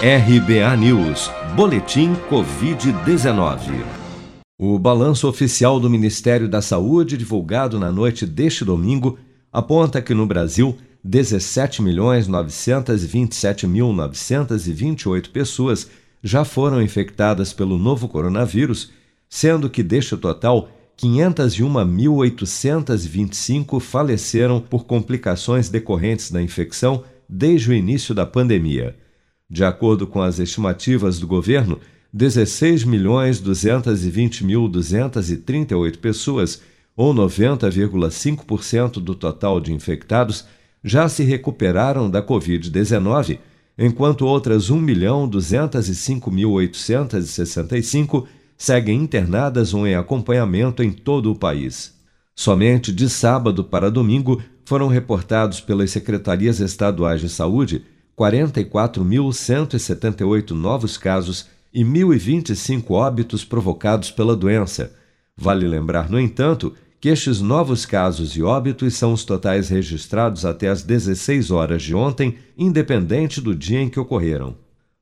RBA News, Boletim Covid-19. O balanço oficial do Ministério da Saúde, divulgado na noite deste domingo, aponta que no Brasil, 17.927.928 pessoas já foram infectadas pelo novo coronavírus, sendo que deste total, 501.825 faleceram por complicações decorrentes da infecção desde o início da pandemia. De acordo com as estimativas do governo, 16.220.238 pessoas, ou 90,5% do total de infectados, já se recuperaram da Covid-19, enquanto outras 1.205.865 seguem internadas ou em acompanhamento em todo o país. Somente de sábado para domingo foram reportados pelas secretarias estaduais de saúde 44.178 novos casos e 1.025 óbitos provocados pela doença. Vale lembrar, no entanto, que estes novos casos e óbitos são os totais registrados até às 16 horas de ontem, independente do dia em que ocorreram.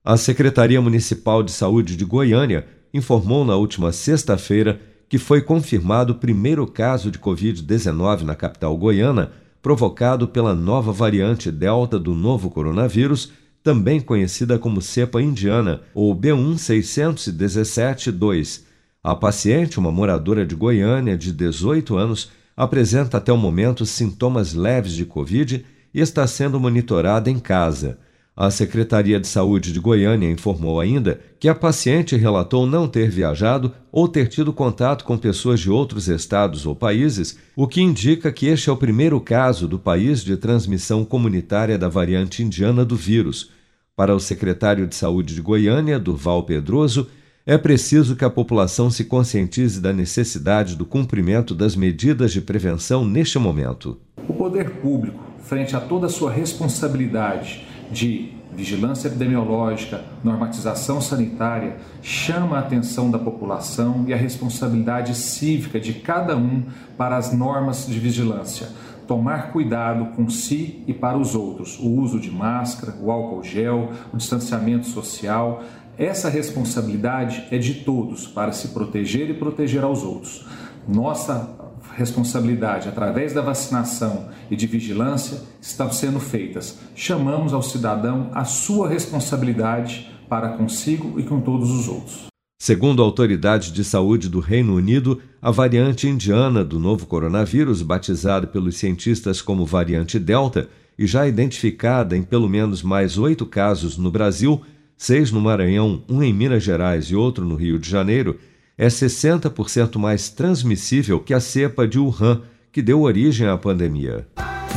A Secretaria Municipal de Saúde de Goiânia informou na última sexta-feira que foi confirmado o primeiro caso de Covid-19 na capital goiana provocado pela nova variante Delta do novo coronavírus, também conhecida como cepa indiana ou B16172. A paciente, uma moradora de Goiânia de 18 anos, apresenta até o momento sintomas leves de Covid e está sendo monitorada em casa. A Secretaria de Saúde de Goiânia informou ainda que a paciente relatou não ter viajado ou ter tido contato com pessoas de outros estados ou países, o que indica que este é o primeiro caso do país de transmissão comunitária da variante indiana do vírus. Para o secretário de Saúde de Goiânia, Durval Pedroso, é preciso que a população se conscientize da necessidade do cumprimento das medidas de prevenção neste momento. O poder público, frente a toda a sua responsabilidade, de vigilância epidemiológica, normatização sanitária, chama a atenção da população e a responsabilidade cívica de cada um para as normas de vigilância. Tomar cuidado com si e para os outros, o uso de máscara, o álcool gel, o distanciamento social. Essa responsabilidade é de todos para se proteger e proteger aos outros. Nossa responsabilidade através da vacinação e de vigilância estão sendo feitas. Chamamos ao cidadão a sua responsabilidade para consigo e com todos os outros. Segundo a autoridade de saúde do Reino Unido, a variante indiana do novo coronavírus, batizada pelos cientistas como variante Delta e já identificada em pelo menos mais oito casos no Brasil, seis no Maranhão, um em Minas Gerais e outro no Rio de Janeiro, é 60% mais transmissível que a cepa de Wuhan, que deu origem à pandemia.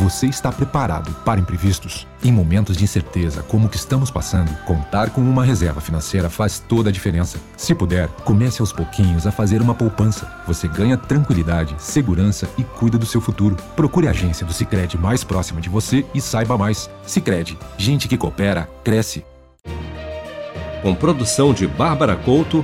Você está preparado para imprevistos? Em momentos de incerteza como o que estamos passando, contar com uma reserva financeira faz toda a diferença. Se puder, comece aos pouquinhos a fazer uma poupança. Você ganha tranquilidade, segurança e cuida do seu futuro. Procure a agência do Sicredi mais próxima de você e saiba mais. Sicredi, gente que coopera cresce. Com produção de Bárbara Couto,